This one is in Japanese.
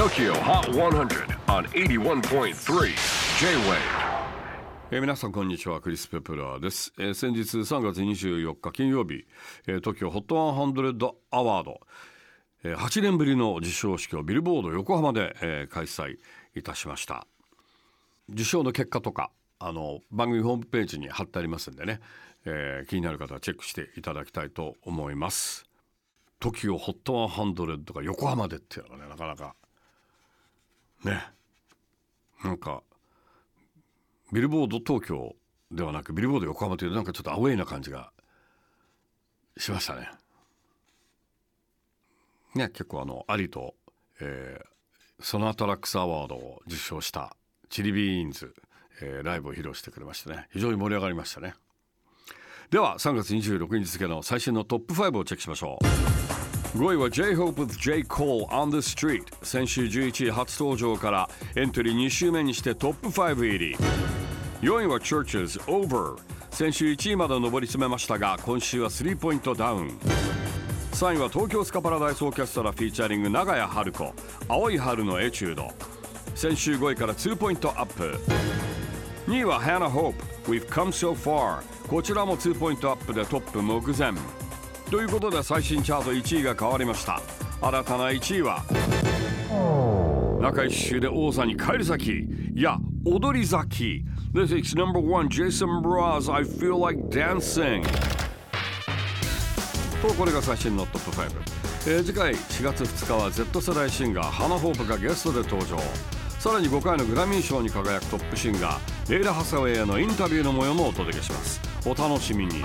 TOKYO HOT 100 on 81.3 J-WAVE. えー皆さんこんにちはクリス・ペプラーです、えー先日3月24日金曜日、えー、TOKIOHOT100 アワード、えー8年ぶりの授賞式をビルボード横浜で、えー開催いたしました。受賞の結果とかあの番組ホームページに貼ってありますんでね、えー気になる方はチェックしていただきたいと思います。TOKIOHOT100 が横浜でっていうのがねなかなかねなんかビルボード東京ではなくビルボード横浜というなんかちょっとアウェイな感じがしましたね。ね結構あのアリと、えー、ソナタラックスアワードを受賞したチリビーンズ、えーライブを披露してくれましてね非常に盛り上がりましたね。では3月26日付の最新のトップ5をチェックしましょう。5位は J-Hope with J. Cole on the Street. 先週11位初登場からエントリー2週目にしてトップ5入り。4位は Churches Over 先週1位まで上り詰めましたが今週は3ポイントダウン。3位は東京スカパラダイスオーケストラフィーチャリング長屋春子。青い春のエチュード。先週5位から2ポイントアップ。2位は Hannah Hope We've Come So Far こちらも2ポイントアップでトップ目前。ということで最新チャート1位が変わりました。新たな1位は中一周で王座に返り咲きいや踊り咲き This is number one Jason Mraz I feel like dancing. とこれが最新のトップ5、えー次回4月2日は Z 世代シンガーハナ・ホープがゲストで登場。さらに5回のグラミー賞に輝くトップシンガーレイラ・ハサウェイへのインタビューの模様もお届けします。お楽しみに。